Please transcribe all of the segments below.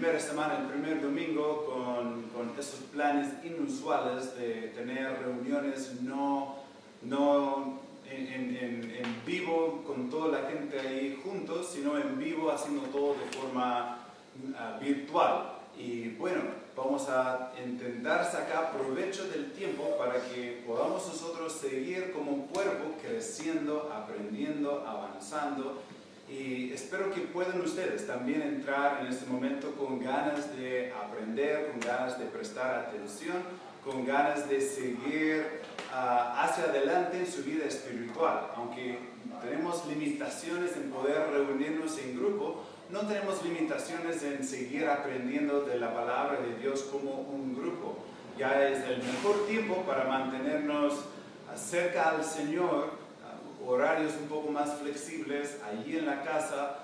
primera semana, el primer domingo, con, con esos planes inusuales de tener reuniones no, no en, en, en, vivo con toda la gente ahí juntos, sino en vivo haciendo todo de forma uh, virtual. Y bueno, vamos a intentar sacar provecho del tiempo para que podamos nosotros seguir como cuerpo creciendo, aprendiendo, avanzando. Y espero que puedan ustedes también entrar en este momento con ganas de aprender, con ganas de prestar atención, con ganas de seguir uh, hacia adelante en su vida espiritual. Aunque tenemos limitaciones en poder reunirnos en grupo, no tenemos limitaciones en seguir aprendiendo de la palabra de Dios como un grupo. Ya es el mejor tiempo para mantenernos cerca al Señor, horarios un poco más flexibles allí en la casa.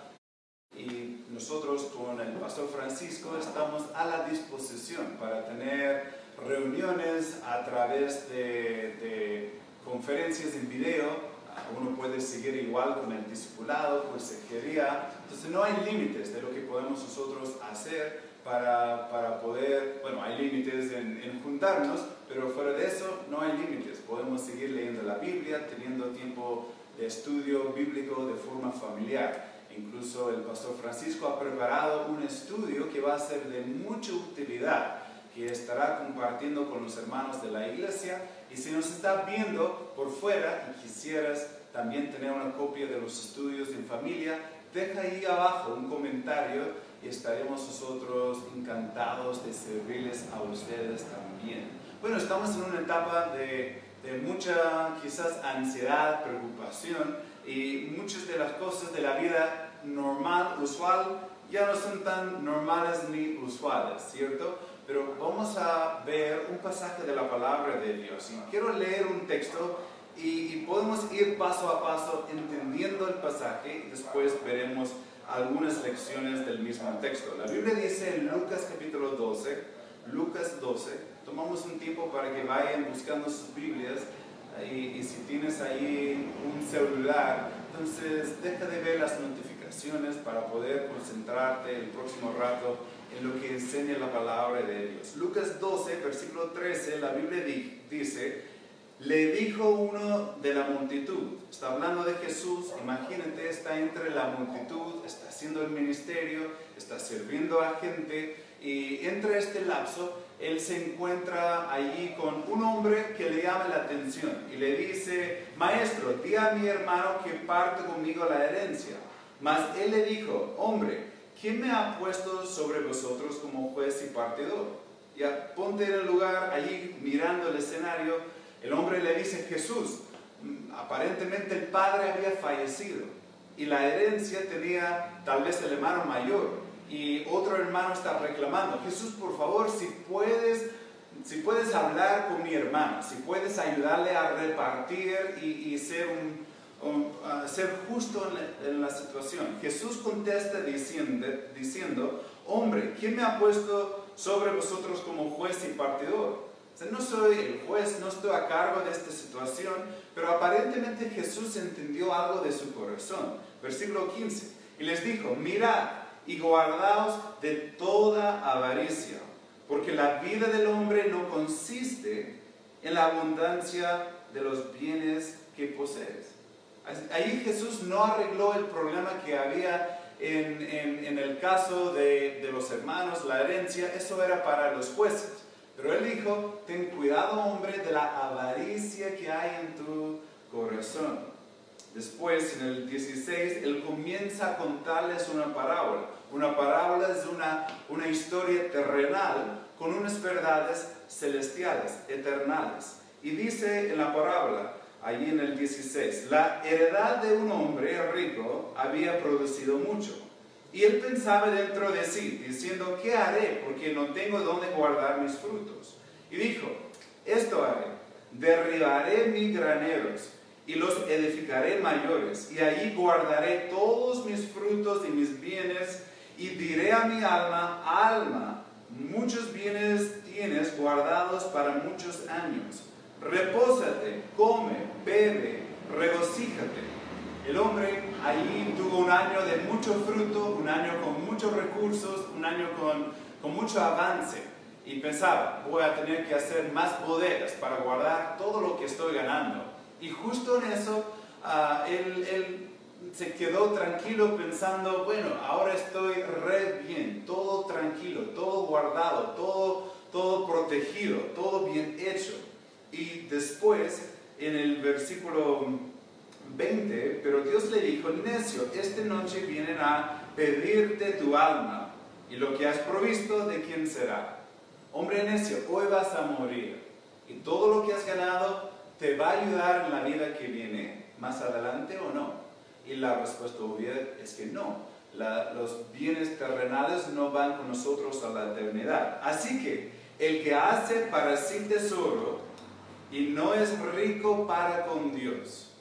Y nosotros con el pastor Francisco estamos a la disposición para tener reuniones a través de, conferencias en video uno puede seguir igual con el discipulado, consejería. Entonces no hay límites de lo que podemos nosotros hacer para, para poder, bueno, hay límites en, en, juntarnos, pero fuera de eso no hay límites. Podemos seguir leyendo la Biblia, teniendo tiempo de estudio bíblico de forma familiar. Incluso el pastor Francisco ha preparado un estudio que va a ser de mucha utilidad que estará compartiendo con los hermanos de la iglesia. Y si nos está viendo por fuera y quisieras también tener una copia de los estudios en familia, deja ahí abajo un comentario y estaremos nosotros encantados de servirles a ustedes también. Bueno, estamos en una etapa de, de mucha quizás ansiedad, preocupación y muchas de las cosas de la vida normal, usual, ya no son tan normales ni usuales, ¿cierto? Pero vamos a ver un pasaje de la palabra de Dios y quiero leer un texto y, podemos ir paso a paso entendiendo el pasaje y después veremos algunas lecciones del mismo texto. La Biblia dice en Lucas capítulo 12, Lucas 12, tomamos un tiempo para que vayan buscando sus Biblias y, si tienes ahí un celular, entonces deja de ver las notificaciones para poder concentrarte el próximo rato en lo que enseña la palabra de Dios. Lucas 12, versículo 13, la Biblia dice, le dijo uno de la multitud, está hablando de Jesús, imagínate, está entre la multitud, está haciendo el ministerio, está sirviendo a gente y entre este lapso él se encuentra allí con un hombre que le llama la atención y le dice, maestro, di a mi hermano que parte conmigo la herencia. Mas él le dijo, hombre, ¿quién me ha puesto sobre vosotros como juez y partidor? Ya ponte en el lugar allí mirando el escenario el hombre le dice, Jesús, mm, aparentemente el padre había fallecido y la herencia tenía tal vez el hermano mayor y otro hermano está reclamando, Jesús, por favor, si puedes, si puedes hablar con mi hermano, si puedes ayudarle a repartir y, ser, un, ser justo en la, situación. Jesús contesta diciendo, diciendo, hombre, ¿quién me ha puesto sobre vosotros como juez y partidor? no soy el juez, no estoy a cargo de esta situación, pero aparentemente Jesús entendió algo de su corazón. Versículo 15. Y les dijo, mirad y guardaos de toda avaricia, porque la vida del hombre no consiste en la abundancia de los bienes que posees. Ahí Jesús no arregló el problema que había en, en el caso de, de los hermanos, la herencia, eso era para los jueces. Pero él dijo, ten cuidado hombre de la avaricia que hay en tu corazón. Después, en el 16, él comienza a contarles una parábola. Una parábola es una, una historia terrenal con unas verdades celestiales, eternales. Y dice en la parábola, allí en el 16, la heredad de un hombre rico había producido mucho. Y él pensaba dentro de sí, diciendo, ¿qué haré? Porque no tengo dónde guardar mis frutos. Y dijo, esto haré, derribaré mis graneros y los edificaré mayores, y allí guardaré todos mis frutos y mis bienes, y diré a mi alma, alma, muchos bienes tienes guardados para muchos años. Repósate, come, bebe, regocíjate El hombre ahí tuvo un año de mucho fruto, un año con muchos recursos, un año con, con mucho avance. Y pensaba, voy a tener que hacer más bodegas para guardar todo lo que estoy ganando. Y justo en eso, él, él se quedó tranquilo pensando, bueno, ahora estoy re bien, todo tranquilo, todo guardado, todo, todo protegido, todo bien hecho. Y después, en el versículo 20, pero Dios le dijo, necio, esta noche vienen a pedirte tu alma, y lo que has provisto, ¿de quién será? Hombre necio, hoy vas a morir, y todo lo que has ganado te va a ayudar en la vida que viene más adelante o no. Y la respuesta obvia es que no. los bienes terrenales no van con nosotros a la eternidad. Así que el que hace para sí tesoro y no es rico para con Dios.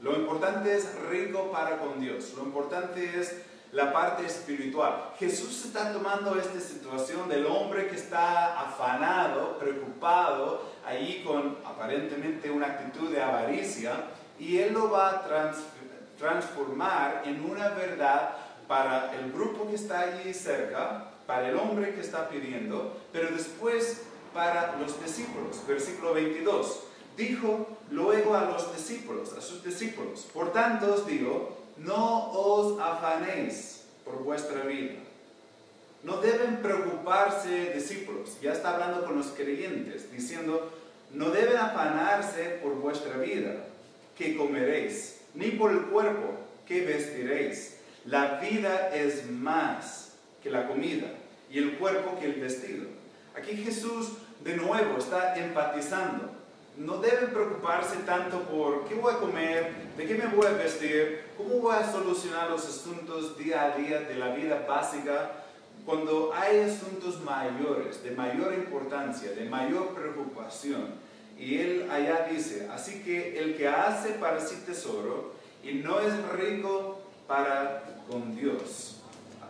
Lo importante es rico para con Dios. Lo importante es la parte espiritual. Jesús está tomando esta situación del hombre que está afanado, preocupado, ahí con aparentemente una actitud de avaricia, y él lo va a transferir transformar en una verdad para el grupo que está allí cerca, para el hombre que está pidiendo, pero después para los discípulos. Versículo 22. Dijo luego a los discípulos, a sus discípulos, por tanto os digo, no os afanéis por vuestra vida. No deben preocuparse discípulos, ya está hablando con los creyentes, diciendo, no deben afanarse por vuestra vida, que comeréis ni por el cuerpo que vestiréis. La vida es más que la comida y el cuerpo que el vestido. Aquí Jesús de nuevo está empatizando. No deben preocuparse tanto por qué voy a comer, de qué me voy a vestir, cómo voy a solucionar los asuntos día a día de la vida básica, cuando hay asuntos mayores, de mayor importancia, de mayor preocupación. Y él allá dice, así que el que hace para sí tesoro y no es rico para con Dios.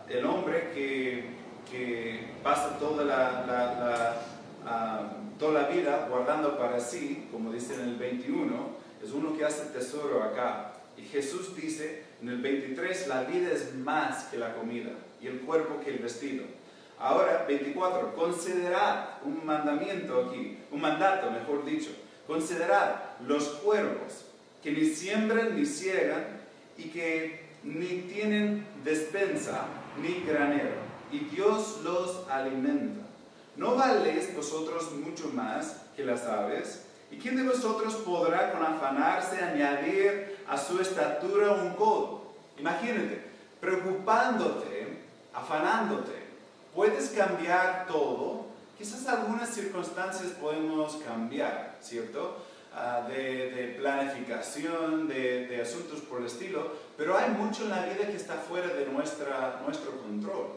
El hombre que, pasa toda la, ah, toda la vida guardando para sí, como dice en el 21, es uno que hace tesoro acá. Y Jesús dice en el 23, la vida es más que la comida y el cuerpo que el vestido. Ahora, 24, considerad un mandamiento aquí, un mandato, mejor dicho. Considerad los cuervos que ni siembran ni ciegan y que ni tienen despensa ni granero, y Dios los alimenta. ¿No valéis vosotros mucho más que las aves? ¿Y quién de vosotros podrá con afanarse añadir a su estatura un codo? Imagínate, preocupándote, afanándote, puedes cambiar todo. Quizás algunas circunstancias podemos cambiar, ¿cierto? Ah, de, planificación, de, asuntos por el estilo, pero hay mucho en la vida que está fuera de nuestra, nuestro control.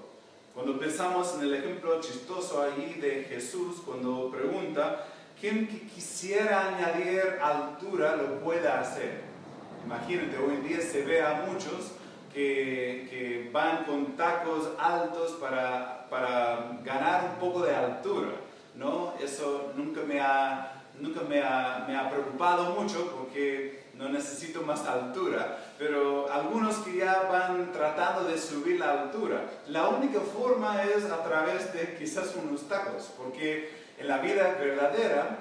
Cuando pensamos en el ejemplo chistoso ahí de Jesús, cuando pregunta, ¿quién quisiera añadir altura lo pueda hacer? Imagínate, hoy en día se ve a muchos que, van con tacos altos para, para, ganar un poco de altura, ¿no? Eso nunca me ha, nunca me ha, me ha preocupado mucho porque no necesito más altura, pero algunos que ya van tratando de subir la altura, la única forma es a través de quizás unos tacos, porque en la vida verdadera,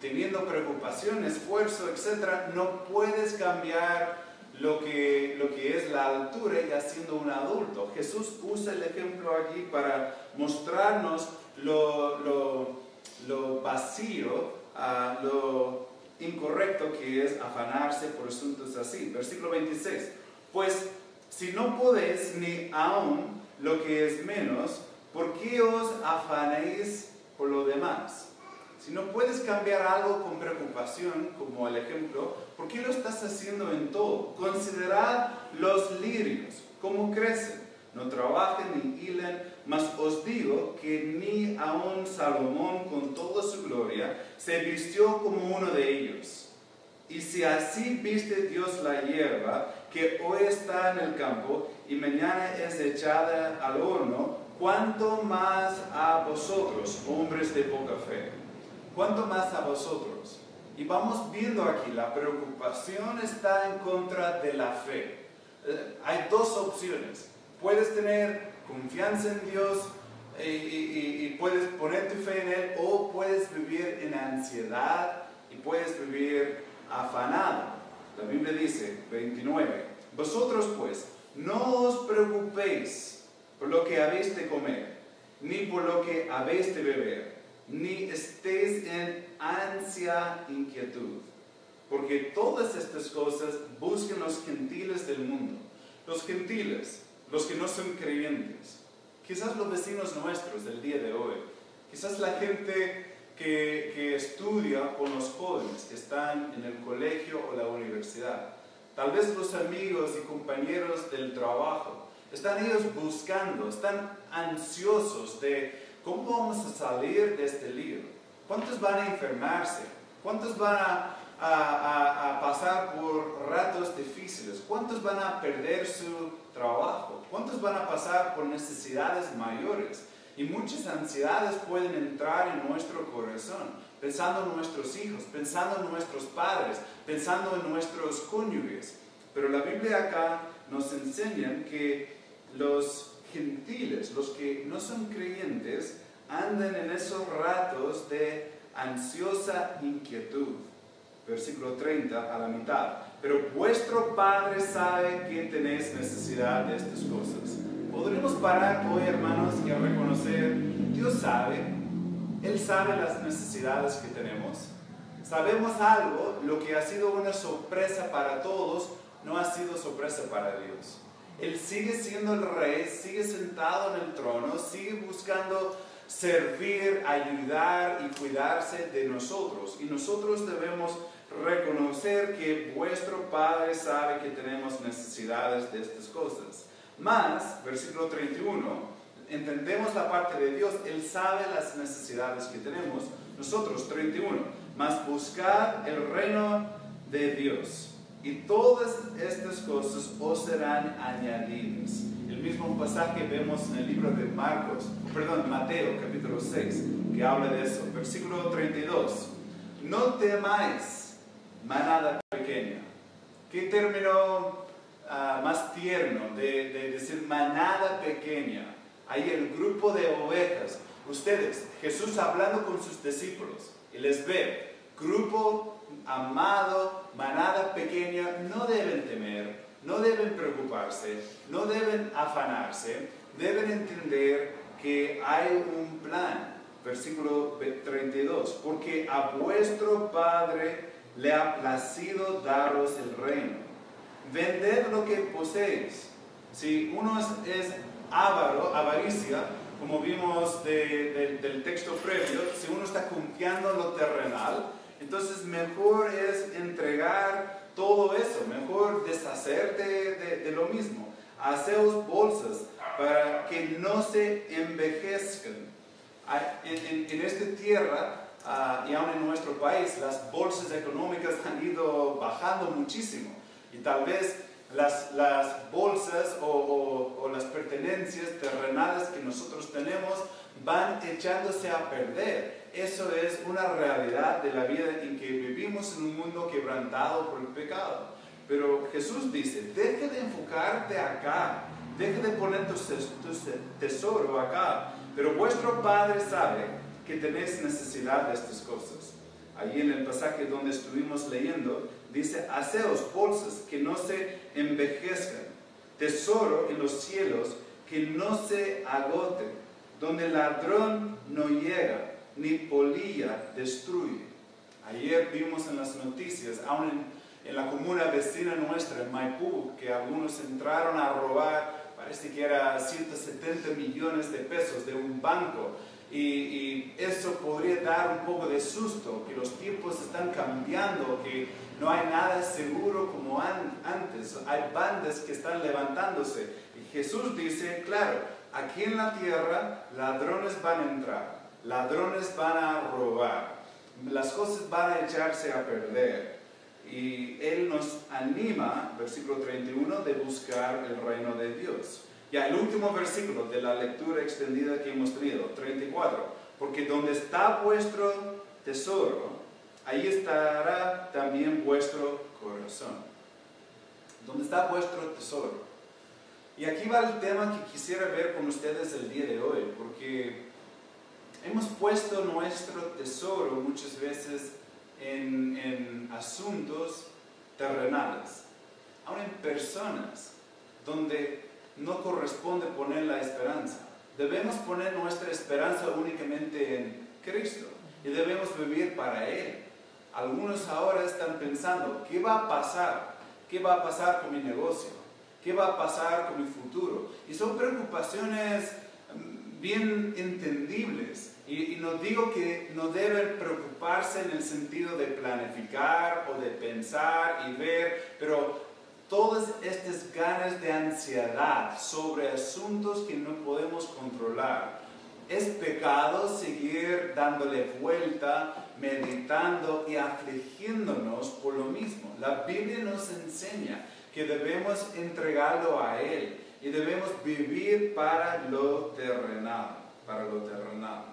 teniendo preocupación, esfuerzo, etc., no puedes cambiar lo que, lo que es la altura ya siendo un adulto. Jesús usa el ejemplo aquí para mostrarnos lo, lo, lo vacío, uh, lo incorrecto que es afanarse por asuntos así. Versículo 26. Pues si no podéis ni aún lo que es menos, ¿por qué os afanéis por lo demás? Si no puedes cambiar algo con preocupación, como el ejemplo, ¿por qué lo estás haciendo en todo? Considerad los lirios, cómo crecen. No trabajen ni hilen, mas os digo que ni aun Salomón con toda su gloria se vistió como uno de ellos. Y si así viste Dios la hierba, que hoy está en el campo y mañana es echada al horno, ¿cuánto más a vosotros, hombres de poca fe? ¿Cuánto más a vosotros? Y vamos viendo aquí, la preocupación está en contra de la fe. Eh, hay dos opciones. Puedes tener confianza en Dios y, y, puedes poner tu fe en Él o puedes vivir en ansiedad y puedes vivir afanado. La Biblia dice, 29, vosotros pues, no os preocupéis por lo que habéis de comer, ni por lo que habéis de beber, ni estéis en ansia inquietud, porque todas estas cosas buscan los gentiles del mundo. Los gentiles, los que no son creyentes, quizás los vecinos nuestros del día de hoy, quizás la gente que, que, estudia con los jóvenes que están en el colegio o la universidad. Tal vez los amigos y compañeros del trabajo. Están ellos buscando, están ansiosos de cómo vamos a salir de este lío. ¿Cuántos van a enfermarse? ¿Cuántos van a, a, a, pasar por ratos difíciles? ¿Cuántos van a perder su trabajo? ¿Cuántos van a pasar por necesidades mayores? Y muchas ansiedades pueden entrar en nuestro corazón, pensando en nuestros hijos, pensando en nuestros padres, pensando en nuestros cónyuges. Pero la Biblia acá nos enseña que los gentiles, los que no son creyentes, andan en esos ratos de ansiosa inquietud. Versículo 30 a la mitad. Pero vuestro Padre sabe que tenéis necesidad de estas cosas. Podremos parar hoy, hermanos, y reconocer, Dios sabe, Él sabe las necesidades que tenemos. Sabemos algo, lo que ha sido una sorpresa para todos, no ha sido sorpresa para Dios. Él sigue siendo el rey, sigue sentado en el trono, sigue buscando servir, ayudar y cuidarse de nosotros. Y nosotros debemos reconocer que vuestro Padre sabe que tenemos necesidades de estas cosas. Más, versículo 31, entendemos la parte de Dios, Él sabe las necesidades que tenemos. Nosotros, 31, más buscar el reino de Dios y todas estas cosas os serán añadidas. El mismo pasaje vemos en el libro de Marcos, perdón, Mateo capítulo 6, que habla de eso. Versículo 32. No temáis, manada pequeña. ¿Qué término uh, más tierno de, de decir manada pequeña? Ahí el grupo de ovejas. Ustedes, Jesús hablando con sus discípulos y les ve, grupo amado, manada pequeña, no deben temer, no deben preocuparse, no deben afanarse, deben entender que hay un plan. Versículo 32, porque a vuestro Padre le ha placido daros el reino. Vended lo que poseéis. Si uno es, avaro, avaricia, como vimos del texto previo, si uno está confiando en lo terrenal, entonces mejor es entregar todo eso, mejor deshacerte de, lo mismo. Haceos bolsas para que no se envejezcan. En, en, esta tierra uh, y aún en nuestro país, las bolsas económicas han ido bajando muchísimo. Y tal vez las, bolsas o, las pertenencias terrenales que nosotros tenemos van echándose a perder. Eso es una realidad de la vida en que vivimos en un mundo quebrantado por el pecado. Pero Jesús dice, deje de enfocarte acá, deje de poner tu, tesoro acá, pero vuestro Padre sabe que tenéis necesidad de estas cosas. Allí en el pasaje donde estuvimos leyendo, dice, haceos bolsas que no se envejezcan, tesoro en los cielos que no se agoten, donde ladrón no llega ni polilla destruye. Ayer vimos en las noticias, aún en, la comuna vecina nuestra, en Maipú, que algunos entraron a robar, parece que era 170 millones de pesos de un banco. Y, eso podría dar un poco de susto, que los tiempos están cambiando, que no hay nada seguro como antes, hay bandas que están levantándose. Y Jesús dice, claro, aquí en la tierra ladrones van a entrar, ladrones van a robar, las cosas van a echarse a perder. Y Él nos anima, versículo 31, de buscar el reino de Dios. Ya el último versículo de la lectura extendida que hemos tenido, 34, porque donde está vuestro tesoro, ahí estará también vuestro corazón. ¿Dónde está vuestro tesoro? Y aquí va el tema que quisiera ver con ustedes el día de hoy, porque hemos puesto nuestro tesoro muchas veces en, en asuntos terrenales, aún en personas donde no corresponde poner la esperanza. Debemos poner nuestra esperanza únicamente en Cristo y debemos vivir para Él. Algunos ahora están pensando, ¿qué va a pasar? ¿Qué va a pasar con mi negocio? ¿Qué va a pasar con mi futuro? Y son preocupaciones mm, bien entendibles. Y, no digo que no deben preocuparse en el sentido de planificar o de pensar y ver, pero todas estas ganas de ansiedad sobre asuntos que no podemos controlar. Es pecado seguir dándole vuelta, meditando y afligiéndonos por lo mismo. La Biblia nos enseña que debemos entregarlo a Él y debemos vivir para lo terrenal, para lo terrenal.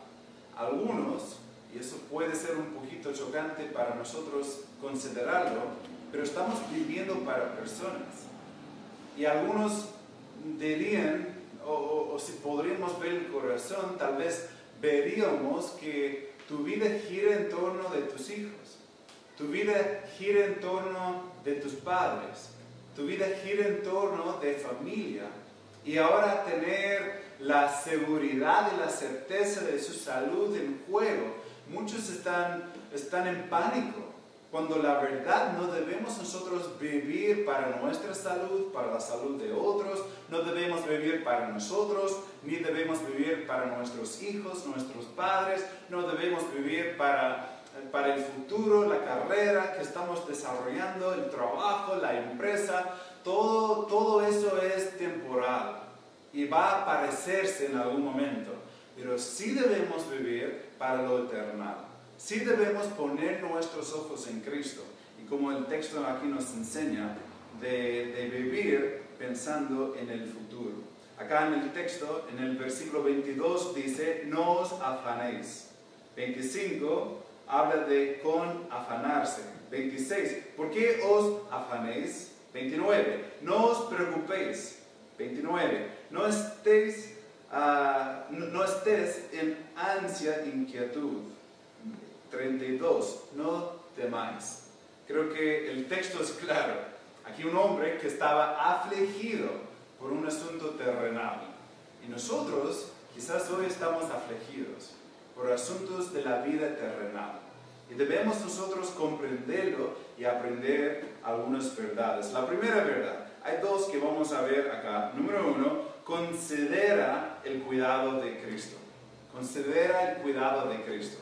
Algunos, y eso puede ser un poquito chocante para nosotros considerarlo, pero estamos viviendo para personas. Y algunos dirían, o, si podríamos ver el corazón, tal vez veríamos que tu vida gira en torno de tus hijos, tu vida gira en torno de tus padres, tu vida gira en torno de familia. Y ahora tener la seguridad y la certeza de su salud en juego, muchos están, están en pánico cuando la verdad no debemos nosotros vivir para nuestra salud, para la salud de otros, no debemos vivir para nosotros, ni debemos vivir para nuestros hijos, nuestros padres, no debemos vivir para, para el futuro, la carrera que estamos desarrollando, el trabajo, la empresa, todo, todo eso es temporal y va a aparecerse en algún momento, pero sí debemos vivir para lo eterno sí debemos poner nuestros ojos en Cristo. Y como el texto aquí nos enseña, de, vivir pensando en el futuro. Acá en el texto, en el versículo 22 dice, no os afanéis. 25 habla de con afanarse. 26, ¿por qué os afanéis? 29, no os preocupéis. 29, no estéis, ah, no estés en ansia, inquietud. 32, no temáis. Creo que el texto es claro. Aquí un hombre que estaba afligido por un asunto terrenal. Y nosotros quizás hoy estamos afligidos por asuntos de la vida terrenal. Y debemos nosotros comprenderlo y aprender algunas verdades. La primera verdad, hay dos que vamos a ver acá. Número uno, considera el cuidado de Cristo. Considera el cuidado de Cristo.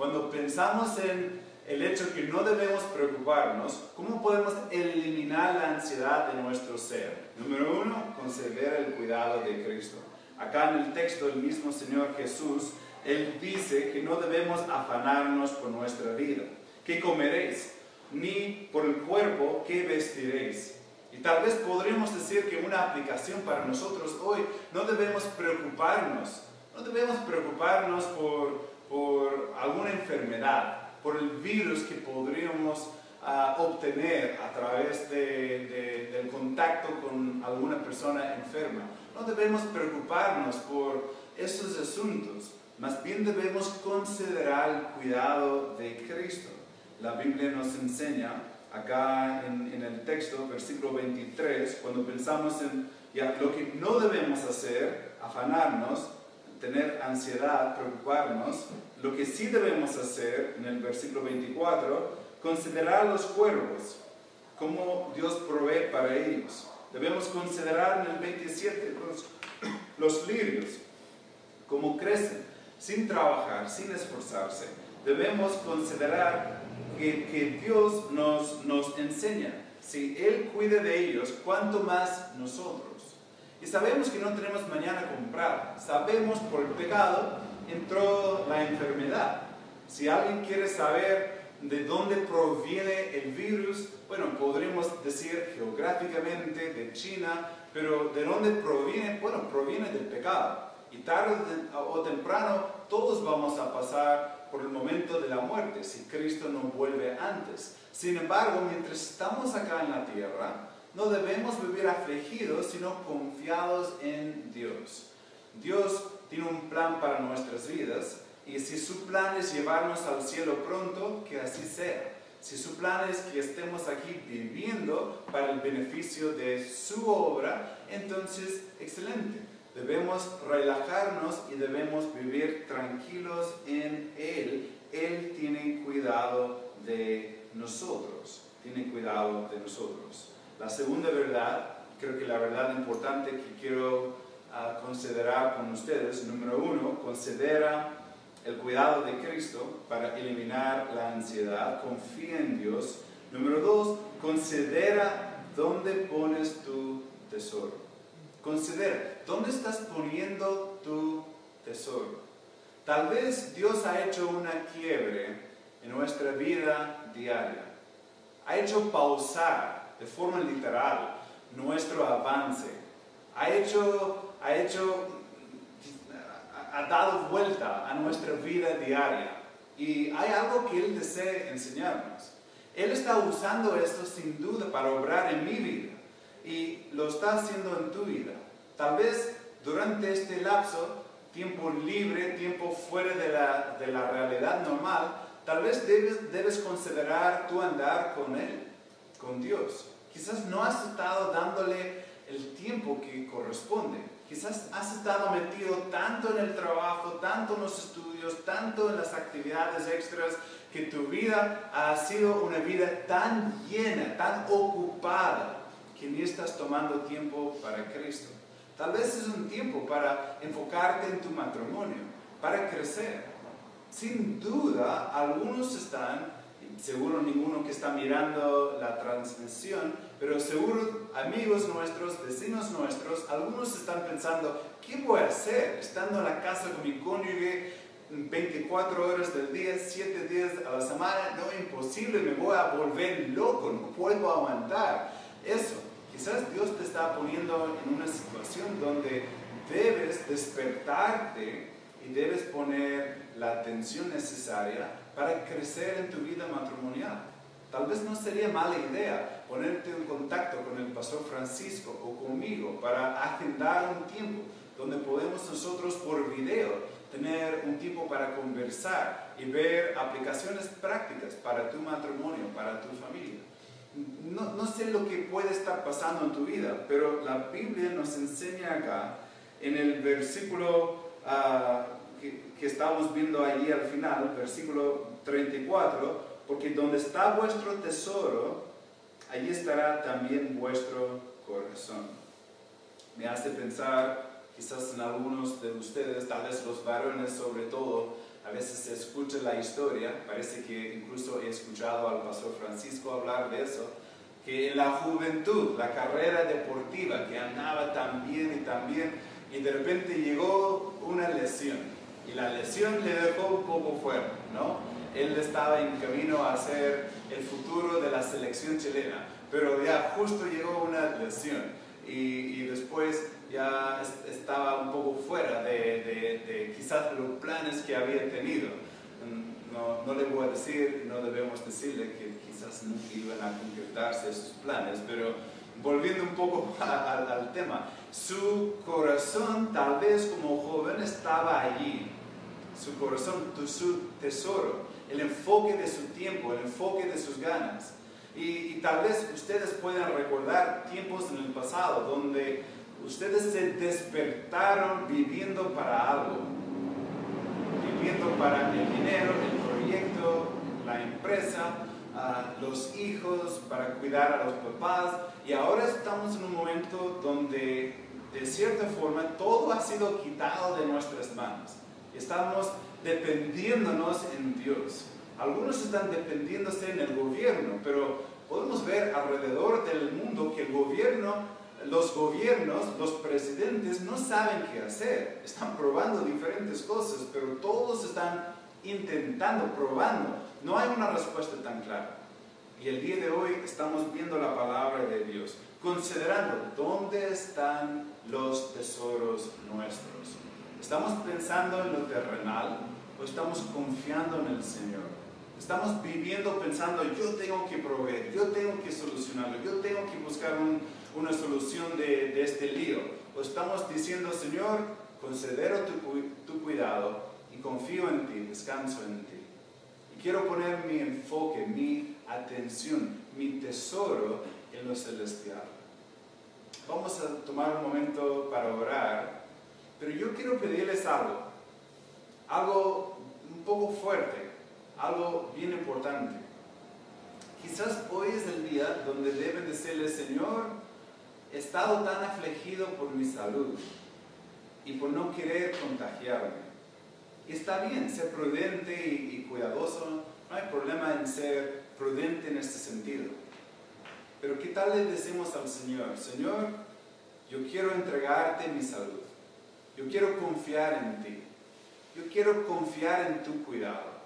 Cuando pensamos en el hecho que no debemos preocuparnos, ¿cómo podemos eliminar la ansiedad de nuestro ser? Número uno, conservar el cuidado de Cristo. Acá en el texto el mismo Señor Jesús, Él dice que no debemos afanarnos por nuestra vida. ¿Qué comeréis? Ni por el cuerpo, ¿qué vestiréis? Y tal vez podríamos decir que una aplicación para nosotros hoy, no debemos preocuparnos, no debemos preocuparnos por por alguna enfermedad, por el virus que podríamos ah, obtener a través del contacto con alguna persona enferma. No debemos preocuparnos por esos asuntos, más bien debemos considerar el cuidado de Cristo. La Biblia nos enseña acá en, en el texto, versículo 23, cuando pensamos en ya, lo que no debemos hacer, afanarnos, tener ansiedad, preocuparnos, lo que sí debemos hacer en el versículo 24, considerar los cuervos, cómo Dios provee para ellos. Debemos considerar en el 27 los, los lirios, cómo crecen, sin trabajar, sin esforzarse. Debemos considerar que, que Dios nos, nos enseña. Si Él cuida de ellos, ¿cuánto más nosotros? Y sabemos que no tenemos mañana a comprar. Sabemos por el pecado entró la enfermedad. Si alguien quiere saber de dónde proviene el virus, bueno, podríamos decir geográficamente de China, pero ¿de dónde proviene? Bueno, proviene del pecado. Y tarde o temprano todos vamos a pasar por el momento de la muerte si Cristo no vuelve antes. Sin embargo, mientras estamos acá en la tierra, no debemos vivir afligidos, sino confiados en Dios. Dios tiene un plan para nuestras vidas y si su plan es llevarnos al cielo pronto, que así sea. Si su plan es que estemos aquí viviendo para el beneficio de su obra, entonces excelente. Debemos relajarnos y debemos vivir tranquilos en Él. Él tiene cuidado de nosotros. Tiene cuidado de nosotros. La segunda verdad, creo que la verdad importante que quiero ah, considerar con ustedes, número uno, considera el cuidado de Cristo para eliminar la ansiedad, confía en Dios. Número dos, considera dónde pones tu tesoro. Considera, ¿dónde estás poniendo tu tesoro? Tal vez Dios ha hecho una quiebre en nuestra vida diaria. Ha hecho pausar de forma literal nuestro avance. Ha hecho, ha hecho ha dado vuelta a nuestra vida diaria y hay algo que Él desea enseñarnos. Él está usando esto sin duda para obrar en mi vida y lo está haciendo en tu vida. Tal vez durante este lapso, tiempo libre, tiempo fuera de la, de la realidad normal, tal vez debes, debes considerar tu andar con Él, con Dios. Quizás no has estado dándole el tiempo que corresponde. Quizás has estado metido tanto en el trabajo, tanto en los estudios, tanto en las actividades extras, que tu vida ha sido una vida tan llena, tan ocupada, que ni estás tomando tiempo para Cristo. Tal vez es un tiempo para enfocarte en tu matrimonio, para crecer. Sin duda, algunos están seguro ninguno que está mirando la transmisión, pero seguro amigos nuestros, vecinos nuestros, algunos están pensando, ¿qué voy a hacer estando en la casa con mi cónyuge 24 horas del día, 7 días a la semana? No, imposible, me voy a volver loco, no puedo aguantar. Eso, quizás Dios te está poniendo en una situación donde debes despertarte y debes poner la atención necesaria para crecer en tu vida matrimonial. Tal vez no sería mala idea ponerte en contacto con el pastor Francisco o conmigo para agendar un tiempo donde podemos nosotros por video tener un tiempo para conversar y ver aplicaciones prácticas para tu matrimonio, para tu familia. No, no, sé lo que puede estar pasando en tu vida, pero la Biblia nos enseña acá en el versículo uh, que, estamos viendo allí al final, versículo 34, porque donde está vuestro tesoro, allí estará también vuestro corazón. Me hace pensar quizás en algunos de ustedes, tal vez los varones sobre todo, a veces se escucha la historia, parece que incluso he escuchado al pastor Francisco hablar de eso, que en la juventud, la carrera deportiva, que andaba tan bien y tan bien, y de repente llegó una lesión y la lesión le dejó poco fuera, ¿no? Él estaba en camino a ser el futuro de la selección chilena, pero ya justo llegó una lesión y, después ya estaba un poco fuera de, de, quizás los planes que había tenido. No, no, le voy a decir, no debemos decirle que quizás no iban a concretarse esos planes, pero volviendo un poco al tema, su corazón tal vez como joven estaba allí, su corazón, su tesoro, el enfoque de su tiempo, el enfoque de sus ganas. Y, tal vez ustedes puedan recordar tiempos en el pasado donde ustedes se despertaron viviendo para algo, viviendo para el dinero, el proyecto, la empresa, los hijos, para cuidar a los papás. Y ahora estamos en un momento donde de cierta forma todo ha sido quitado de nuestras manos. Estamos dependiéndonos en Dios. Algunos están dependiéndose en el gobierno, pero podemos ver alrededor del mundo que el gobierno, los gobiernos, los presidentes no saben qué hacer. Están probando diferentes cosas, pero todos están intentando, probando. No hay una respuesta tan clara. Y el día de hoy estamos viendo la palabra de Dios, considerando dónde están los tesoros nuestros. ¿Estamos pensando en lo terrenal o estamos confiando en el Señor? Estamos viviendo pensando, yo tengo que proveer, yo tengo que solucionarlo, yo tengo que buscar una solución de, de, este lío. O estamos diciendo, Señor, considero tu, tu cuidado y confío en ti, descanso en ti. Y quiero poner mi enfoque, mi atención, mi tesoro en lo celestial. Vamos a tomar un momento para orar, pero yo quiero pedirles algo, algo un poco fuerte, algo bien importante. Quizás hoy es el día donde deben decirle, Señor, he estado tan afligido por mi salud y por no querer contagiarme. Y está bien ser prudente y, y cuidadoso, no hay problema en ser prudente en este sentido. Pero ¿qué tal le decimos al Señor? Señor, yo quiero entregarte mi salud. Yo quiero confiar en ti. Yo quiero confiar en tu cuidado.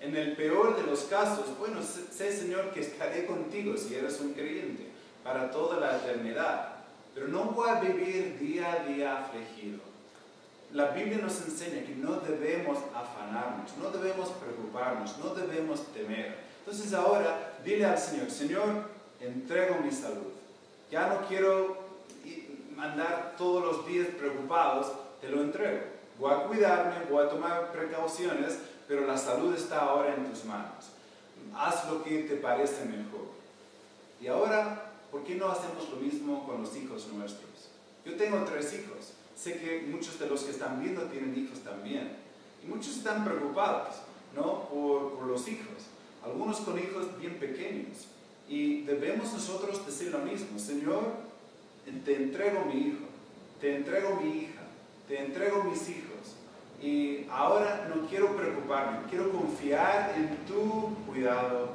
En el peor de los casos, bueno, sé Señor que estaré contigo si eres un creyente para toda la eternidad. Pero no voy a vivir día a día afligido. La Biblia nos enseña que no debemos afanarnos, no debemos preocuparnos, no debemos temer. Entonces ahora dile al Señor, Señor, entrego mi salud. Ya no quiero andar todos los días preocupados, te lo entrego. Voy a cuidarme, voy a tomar precauciones, pero la salud está ahora en tus manos. Haz lo que te parece mejor. Y ahora, ¿por qué no hacemos lo mismo con los hijos nuestros? Yo tengo tres hijos. Sé que muchos de los que están viendo tienen hijos también. Y muchos están preocupados, ¿no? Por, los hijos. Algunos con hijos bien pequeños. Y debemos nosotros decir lo mismo, Señor, te entrego mi hijo, te entrego mi hija, te entrego mis hijos. Y ahora no quiero preocuparme, quiero confiar en tu cuidado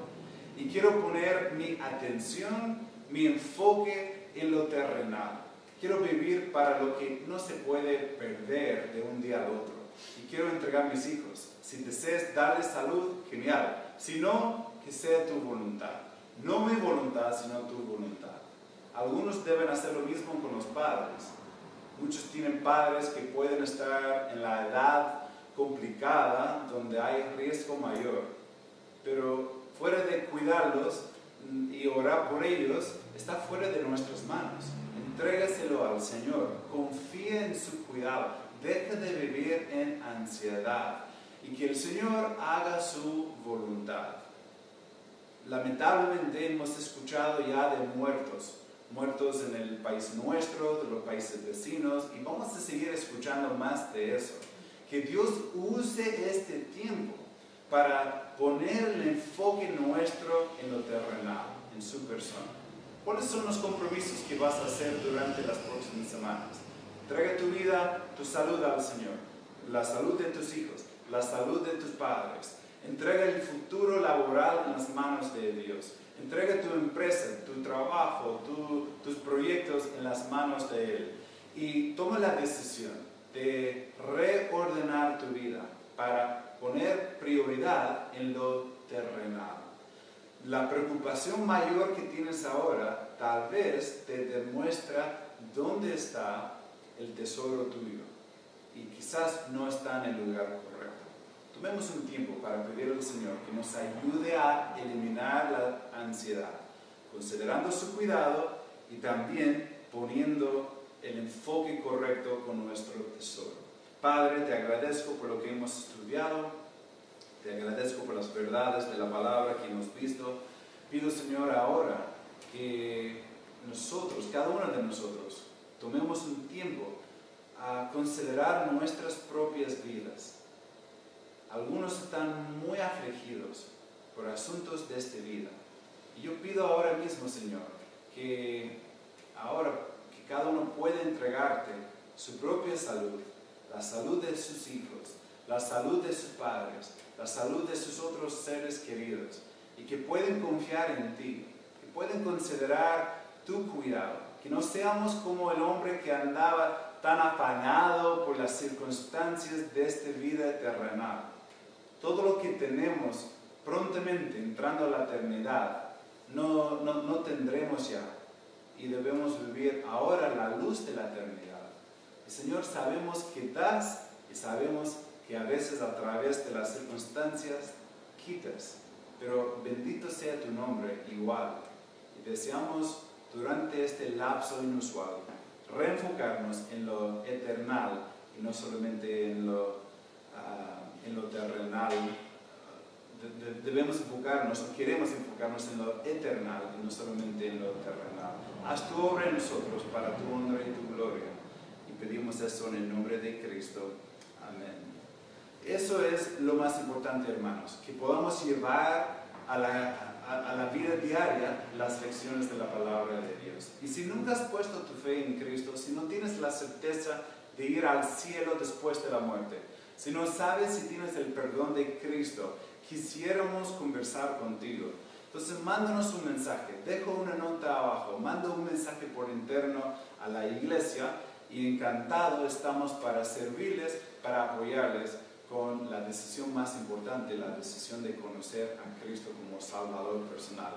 y quiero poner mi atención, mi enfoque en lo terrenal. Quiero vivir para lo que no se puede perder de un día al otro. Y quiero entregar mis hijos. Si deseas darles salud, genial. Si no, que sea tu voluntad. No mi voluntad, sino tu voluntad. Algunos deben hacer lo mismo con los padres. Muchos tienen padres que pueden estar en la edad complicada, donde hay riesgo mayor. Pero fuera de cuidarlos y orar por ellos, está fuera de nuestras manos. Entrégaselo al Señor. Confía en su cuidado. Deja de vivir en ansiedad. Y que el Señor haga su voluntad. Lamentablemente hemos escuchado ya de muertos, muertos en el país nuestro, de los países vecinos, y vamos a seguir escuchando más de eso. Que Dios use este tiempo para poner el enfoque nuestro en lo terrenal, en su persona. ¿Cuáles son los compromisos que vas a hacer durante las próximas semanas? Entrega tu vida, tu salud al Señor, la salud de tus hijos, la salud de tus padres, Entrega el futuro laboral en las manos de Dios. Entrega tu empresa, tu trabajo, tus proyectos en las manos de Él. Y toma la decisión de reordenar tu vida para poner prioridad en lo terrenal. La preocupación mayor que tienes ahora tal vez te demuestra dónde está el tesoro tuyo. Y quizás no está en el lugar correcto. Tomemos un tiempo para pedir al Señor que nos ayude a eliminar la ansiedad, considerando su cuidado y también poniendo el enfoque correcto con nuestro tesoro. Padre, te agradezco por lo que hemos estudiado, te agradezco por las verdades de la palabra que hemos visto. Pido, Señor, ahora que nosotros, cada uno de nosotros, tomemos un tiempo a considerar nuestras propias vidas algunos están muy afligidos por asuntos de esta vida. Y yo pido ahora mismo, Señor, que ahora que cada uno pueda entregarte su propia salud, la salud de sus hijos, la salud de sus padres, la salud de sus otros seres queridos, y que pueden confiar en ti, que pueden considerar tu cuidado, que no seamos como el hombre que andaba tan afanado por las circunstancias de esta vida terrenal, todo lo que tenemos prontamente entrando a la eternidad, no, no, no tendremos ya. Y debemos vivir ahora la luz de la eternidad. Señor, sabemos que das Y sabemos que a veces a través de las circunstancias quitas, pero bendito sea tu nombre igual. Y deseamos durante este lapso inusual reenfocarnos en lo eternal y no solamente en lo, ah, en lo terrenal. debemos enfocarnos, queremos enfocarnos en lo eternal y no solamente en lo terrenal. Haz tu obra en nosotros para tu honra y tu gloria. Y pedimos eso en el nombre de Cristo. Amén. Eso es lo más importante, hermanos, que podamos llevar a la, a, la vida diaria las lecciones de la palabra de Dios. Y si nunca has puesto tu fe en Cristo, si no tienes la certeza de ir al cielo después de la muerte, si no sabes si tienes el perdón de Cristo, quisiéramos conversar contigo. Entonces, mándanos un mensaje, dejo una nota abajo, manda un mensaje por interno a la iglesia y encantado estamos para servirles, para apoyarles con la decisión más importante, la decisión de conocer a Cristo como Salvador personal.